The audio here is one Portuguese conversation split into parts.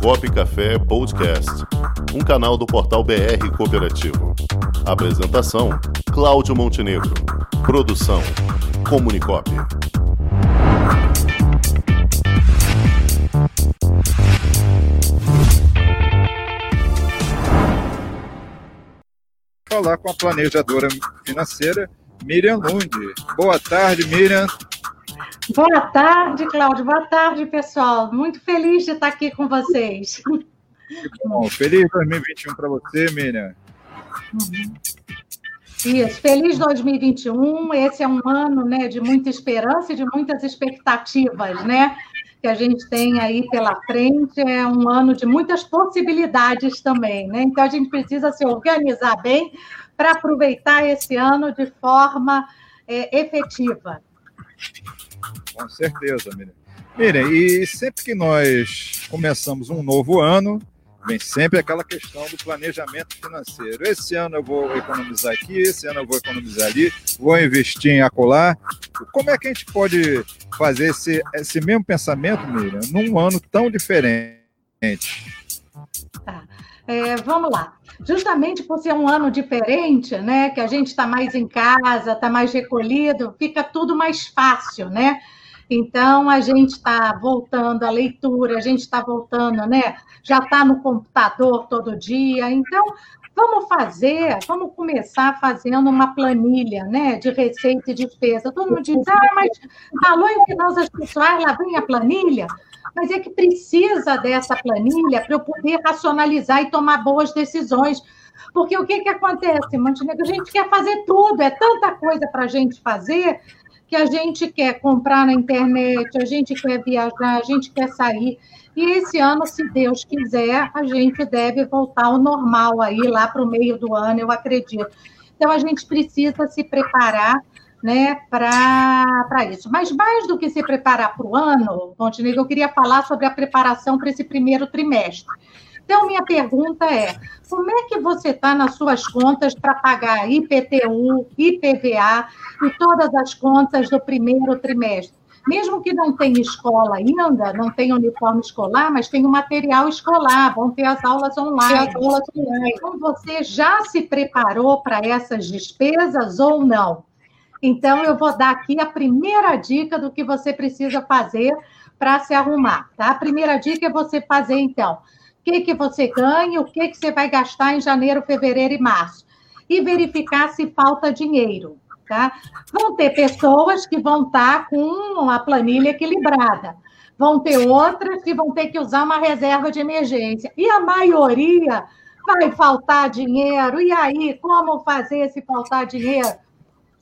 Comunicop Café Podcast, um canal do portal BR Cooperativo. Apresentação: Cláudio Montenegro. Produção: Comunicop. Falar com a planejadora financeira Miriam Lund. Boa tarde, Miriam. Boa tarde, Cláudio. Boa tarde, pessoal. Muito feliz de estar aqui com vocês. Bom, feliz 2021 para você, Miriam. Uhum. Isso, feliz 2021. Esse é um ano né, de muita esperança e de muitas expectativas, né? Que a gente tem aí pela frente. É um ano de muitas possibilidades também, né? Então a gente precisa se organizar bem para aproveitar esse ano de forma é, efetiva. Com certeza, Miriam. Miriam, e sempre que nós começamos um novo ano, vem sempre aquela questão do planejamento financeiro. Esse ano eu vou economizar aqui, esse ano eu vou economizar ali, vou investir em acolá. Como é que a gente pode fazer esse, esse mesmo pensamento, Miriam, num ano tão diferente? Tá. É, vamos lá. Justamente por ser um ano diferente, né? Que a gente está mais em casa, está mais recolhido, fica tudo mais fácil, né? Então, a gente está voltando à leitura, a gente está voltando, né? Já está no computador todo dia. Então, vamos fazer, vamos começar fazendo uma planilha, né? De receita e despesa. Todo mundo diz, ah, mas falou em finanças pessoais, lá vem a planilha. Mas é que precisa dessa planilha para eu poder racionalizar e tomar boas decisões. Porque o que, que acontece, Montenegro? A gente quer fazer tudo, é tanta coisa para a gente fazer que a gente quer comprar na internet, a gente quer viajar, a gente quer sair. E esse ano, se Deus quiser, a gente deve voltar ao normal aí, lá para o meio do ano, eu acredito. Então, a gente precisa se preparar né, para isso. Mas mais do que se preparar para o ano, Montenegro, eu queria falar sobre a preparação para esse primeiro trimestre. Então, minha pergunta é: como é que você está nas suas contas para pagar IPTU, IPVA e todas as contas do primeiro trimestre? Mesmo que não tenha escola ainda, não tenha uniforme escolar, mas tem o material escolar, vão ter as aulas online. As aulas online. Então, você já se preparou para essas despesas ou não? Então, eu vou dar aqui a primeira dica do que você precisa fazer para se arrumar, tá? A primeira dica é você fazer, então, que, que você ganha, o que, que você vai gastar em janeiro, fevereiro e março. E verificar se falta dinheiro. Tá? Vão ter pessoas que vão estar com uma planilha equilibrada. Vão ter outras que vão ter que usar uma reserva de emergência. E a maioria vai faltar dinheiro. E aí, como fazer se faltar dinheiro?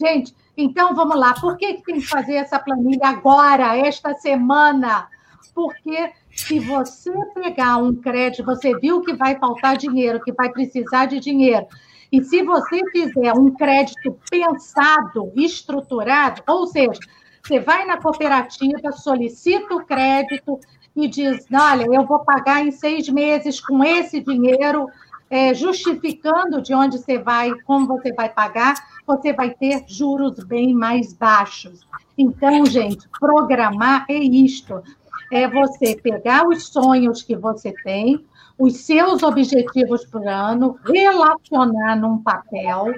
Gente, então vamos lá. Por que, que tem que fazer essa planilha agora, esta semana? Porque se você pegar um crédito, você viu que vai faltar dinheiro, que vai precisar de dinheiro, e se você fizer um crédito pensado, estruturado, ou seja, você vai na cooperativa, solicita o crédito e diz: olha, eu vou pagar em seis meses com esse dinheiro, é, justificando de onde você vai, como você vai pagar, você vai ter juros bem mais baixos. Então, gente, programar é isto é você pegar os sonhos que você tem, os seus objetivos por ano, relacionar num papel,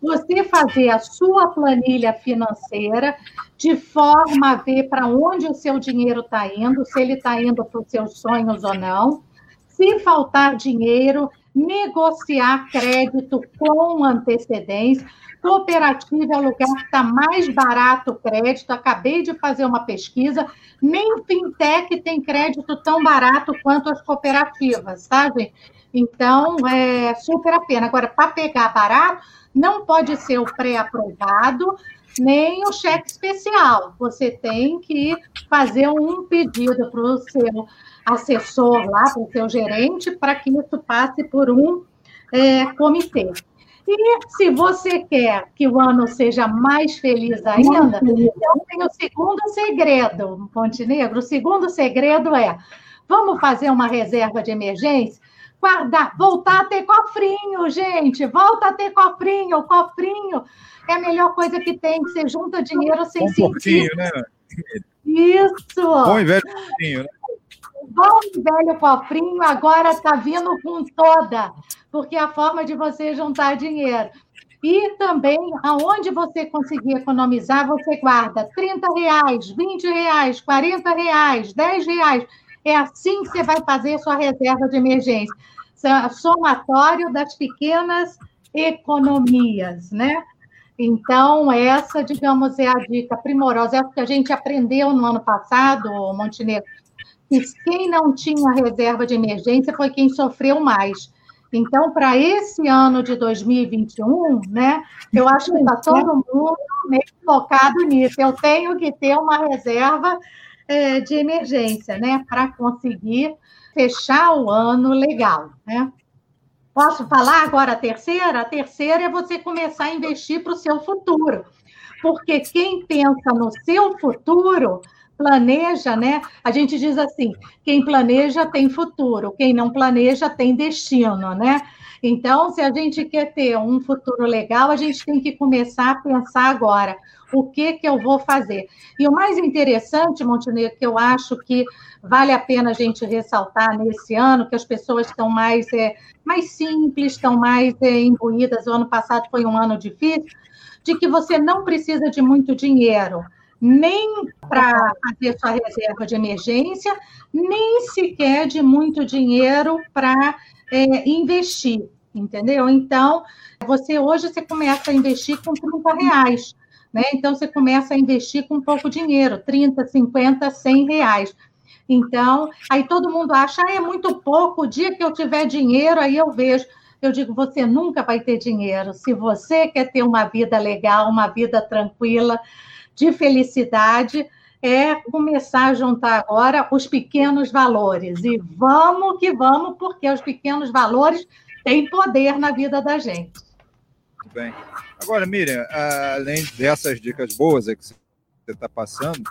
você fazer a sua planilha financeira de forma a ver para onde o seu dinheiro está indo, se ele está indo para os seus sonhos ou não. Se faltar dinheiro, negociar crédito com antecedência. Cooperativa é o lugar que está mais barato o crédito. Acabei de fazer uma pesquisa. Nem fintech tem crédito tão barato quanto as cooperativas, tá, gente? Então, é super a pena. Agora, para pegar barato, não pode ser o pré-aprovado, nem o cheque especial. Você tem que fazer um pedido para o seu assessor lá, para o seu gerente, para que isso passe por um é, comitê. E se você quer que o ano seja mais feliz ainda, então tem o segundo segredo, Montenegro. O segundo segredo é: vamos fazer uma reserva de emergência? Guardar, voltar a ter cofrinho, gente. Volta a ter cofrinho. Cofrinho é a melhor coisa que tem, que você junta dinheiro sem um sentir. né? Isso! Bom e velho cofrinho, né? Bom e velho cofrinho agora está vindo com toda, porque é a forma de você juntar dinheiro. E também, aonde você conseguir economizar, você guarda 30 reais, 20 reais, 40 reais, 10 reais. É assim que você vai fazer sua reserva de emergência. Somatório das pequenas economias, né? Então, essa, digamos, é a dica primorosa. É o que a gente aprendeu no ano passado, Montenegro, que quem não tinha reserva de emergência foi quem sofreu mais. Então, para esse ano de 2021, né, eu acho que está todo mundo meio focado nisso. Eu tenho que ter uma reserva é, de emergência, né, para conseguir fechar o ano legal, né? Posso falar agora a terceira? A terceira é você começar a investir para o seu futuro. Porque quem pensa no seu futuro planeja, né? A gente diz assim: quem planeja tem futuro, quem não planeja tem destino, né? Então, se a gente quer ter um futuro legal, a gente tem que começar a pensar agora o que que eu vou fazer. E o mais interessante, Montenegro, que eu acho que vale a pena a gente ressaltar nesse ano, que as pessoas estão mais, é, mais simples, estão mais é, imbuídas. O ano passado foi um ano difícil, de que você não precisa de muito dinheiro nem para fazer sua reserva de emergência, nem sequer de muito dinheiro para é, investir, entendeu? Então, você hoje você começa a investir com 30 reais, né? Então, você começa a investir com pouco dinheiro, 30, 50, 100 reais. Então, aí todo mundo acha, ah, é muito pouco, o dia que eu tiver dinheiro, aí eu vejo. Eu digo, você nunca vai ter dinheiro. Se você quer ter uma vida legal, uma vida tranquila, de felicidade é começar a juntar agora os pequenos valores. E vamos que vamos, porque os pequenos valores têm poder na vida da gente. Muito bem. Agora, Miriam, além dessas dicas boas que você está passando,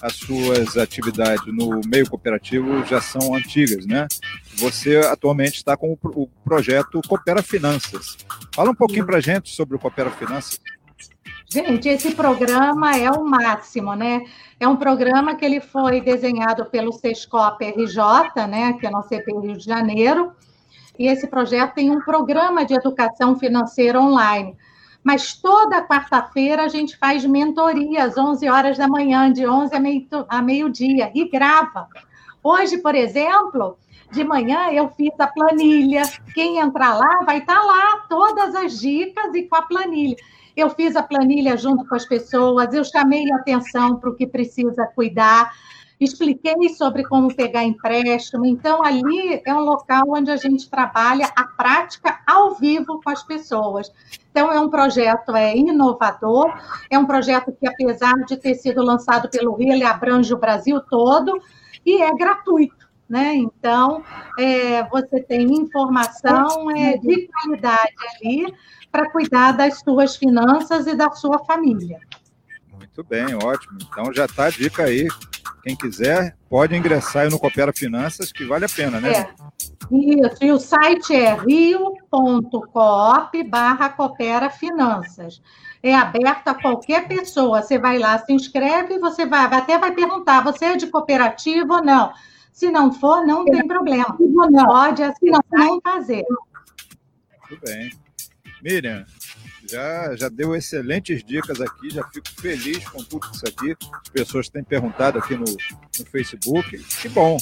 as suas atividades no meio cooperativo já são antigas, né? Você atualmente está com o projeto Coopera Finanças. Fala um pouquinho para a gente sobre o Coopera Finanças. Gente, esse programa é o máximo, né? É um programa que ele foi desenhado pelo Sescop RJ, né, que é no CP Rio de Janeiro, e esse projeto tem um programa de educação financeira online. Mas toda quarta-feira a gente faz mentorias, 11 horas da manhã, de 11 a meio-dia, e grava. Hoje, por exemplo, de manhã eu fiz a planilha. Quem entrar lá vai estar lá, todas as dicas e com a planilha. Eu fiz a planilha junto com as pessoas, eu chamei a atenção para o que precisa cuidar, expliquei sobre como pegar empréstimo. Então, ali é um local onde a gente trabalha a prática ao vivo com as pessoas. Então, é um projeto é, inovador, é um projeto que, apesar de ter sido lançado pelo Rio, ele abrange o Brasil todo e é gratuito. Né? Então, é, você tem informação é, de qualidade ali para cuidar das suas finanças e da sua família. Muito bem, ótimo. Então já está a dica aí. Quem quiser, pode ingressar aí no Coopera Finanças, que vale a pena, né? É. Isso, e o site é rio.coop barra Coopera Finanças. É aberto a qualquer pessoa. Você vai lá, se inscreve, você vai, até vai perguntar, você é de cooperativa ou não? Se não for, não tem problema. Pode assinar e fazer. Muito bem. Miriam, já, já deu excelentes dicas aqui, já fico feliz com tudo isso aqui. As pessoas têm perguntado aqui no, no Facebook. Que bom,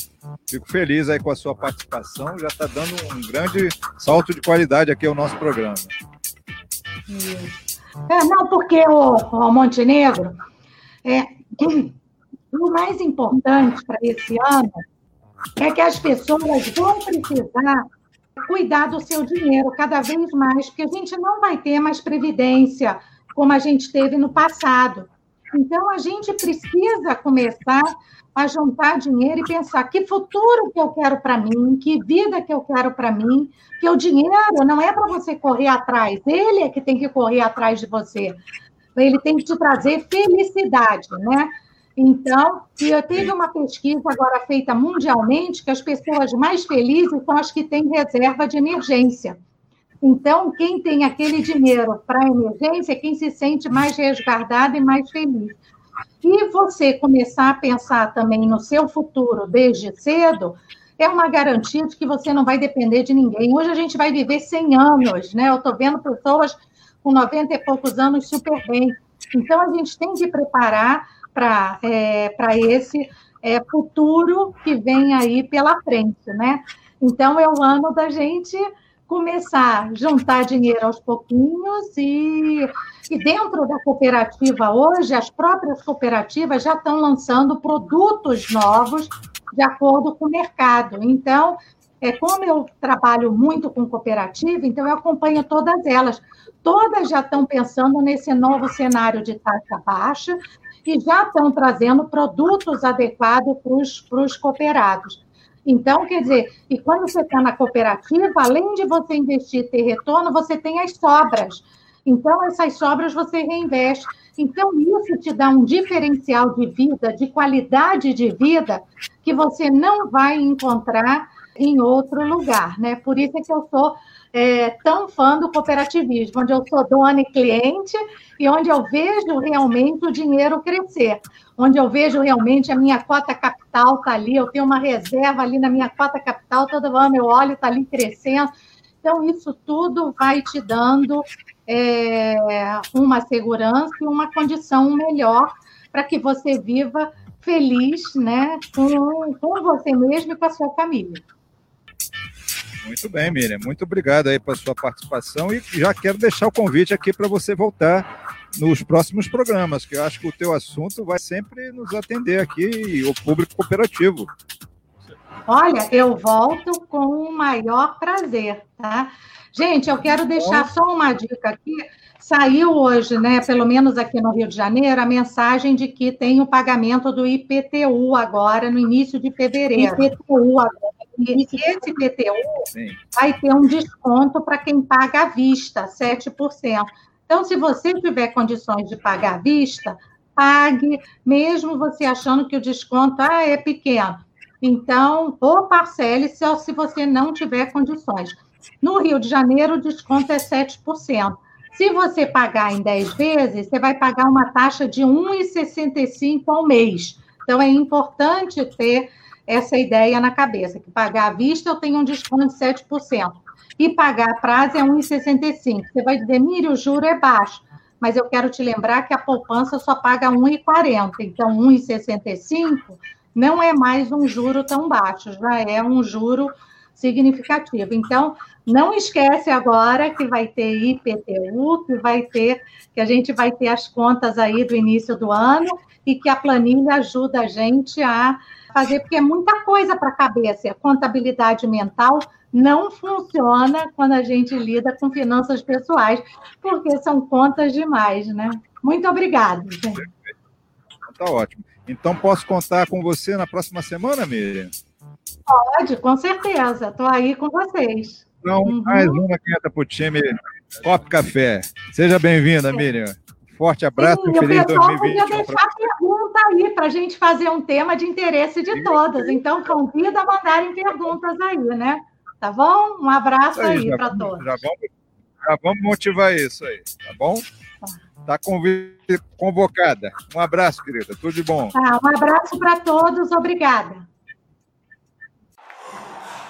fico feliz aí com a sua participação, já está dando um grande salto de qualidade aqui ao nosso programa. É, não, porque o, o Montenegro, é, o mais importante para esse ano é que as pessoas vão precisar cuidar do seu dinheiro cada vez mais, porque a gente não vai ter mais previdência como a gente teve no passado. Então, a gente precisa começar a juntar dinheiro e pensar que futuro que eu quero para mim, que vida que eu quero para mim, que o dinheiro não é para você correr atrás, ele é que tem que correr atrás de você. Ele tem que te trazer felicidade, né? Então, eu teve uma pesquisa agora feita mundialmente que as pessoas mais felizes são as que têm reserva de emergência. Então, quem tem aquele dinheiro para emergência é quem se sente mais resguardado e mais feliz. E você começar a pensar também no seu futuro desde cedo, é uma garantia de que você não vai depender de ninguém. Hoje a gente vai viver 100 anos, né? Eu estou vendo pessoas com 90 e poucos anos super bem. Então, a gente tem que preparar para é, esse é, futuro que vem aí pela frente, né? Então, é o ano da gente começar a juntar dinheiro aos pouquinhos e, e dentro da cooperativa hoje, as próprias cooperativas já estão lançando produtos novos de acordo com o mercado. Então, é como eu trabalho muito com cooperativa, então eu acompanho todas elas. Todas já estão pensando nesse novo cenário de taxa baixa e já estão trazendo produtos adequados para os cooperados. Então, quer dizer, e quando você está na cooperativa, além de você investir e ter retorno, você tem as sobras. Então, essas sobras você reinveste. Então, isso te dá um diferencial de vida, de qualidade de vida, que você não vai encontrar em outro lugar, né? Por isso é que eu sou é, tão fã do cooperativismo, onde eu sou dona e cliente e onde eu vejo realmente o dinheiro crescer, onde eu vejo realmente a minha cota capital está ali, eu tenho uma reserva ali na minha cota capital, todo ano eu olho, está ali crescendo. Então, isso tudo vai te dando é, uma segurança e uma condição melhor para que você viva feliz né, com, com você mesmo e com a sua família. Muito bem, Miriam. Muito obrigado aí pela sua participação e já quero deixar o convite aqui para você voltar nos próximos programas, que eu acho que o teu assunto vai sempre nos atender aqui, o público cooperativo. Olha, eu volto com o maior prazer, tá? Gente, eu quero deixar só uma dica aqui. Saiu hoje, né, pelo menos aqui no Rio de Janeiro, a mensagem de que tem o pagamento do IPTU agora, no início de fevereiro. IPTU agora e esse IPTU Sim. vai ter um desconto para quem paga à vista, 7%. Então, se você tiver condições de pagar à vista, pague, mesmo você achando que o desconto ah, é pequeno. Então, ou parcele se, se você não tiver condições. No Rio de Janeiro, o desconto é 7%. Se você pagar em 10 vezes, você vai pagar uma taxa de R$ 1,65 ao mês. Então, é importante ter essa ideia na cabeça, que pagar à vista eu tenho um desconto de 7%, e pagar a prazo é 1,65%. Você vai dizer, Miri, o juro é baixo, mas eu quero te lembrar que a poupança só paga 1,40%, então 1,65% não é mais um juro tão baixo, já é um juro significativo. Então, não esquece agora que vai ter IPTU, que vai ter, que a gente vai ter as contas aí do início do ano e que a planilha ajuda a gente a fazer, porque é muita coisa para a cabeça. A contabilidade mental não funciona quando a gente lida com finanças pessoais, porque são contas demais, né? Muito obrigada. Tá ótimo. Então, posso contar com você na próxima semana, Miriam? Pode, com certeza. Estou aí com vocês. Então, uhum. mais uma que entra para o time Cop Café. Seja bem-vinda, Miriam. Forte abraço Sim, e feliz 2020. O pessoal podia deixar pergunta aí para a gente fazer um tema de interesse de todas. Então, convida a mandarem perguntas aí, né? Tá bom? Um abraço aí, aí para todos. Já vamos, já vamos motivar isso aí, tá bom? Está convocada. Um abraço, querida. Tudo de bom. Tá, um abraço para todos. Obrigada.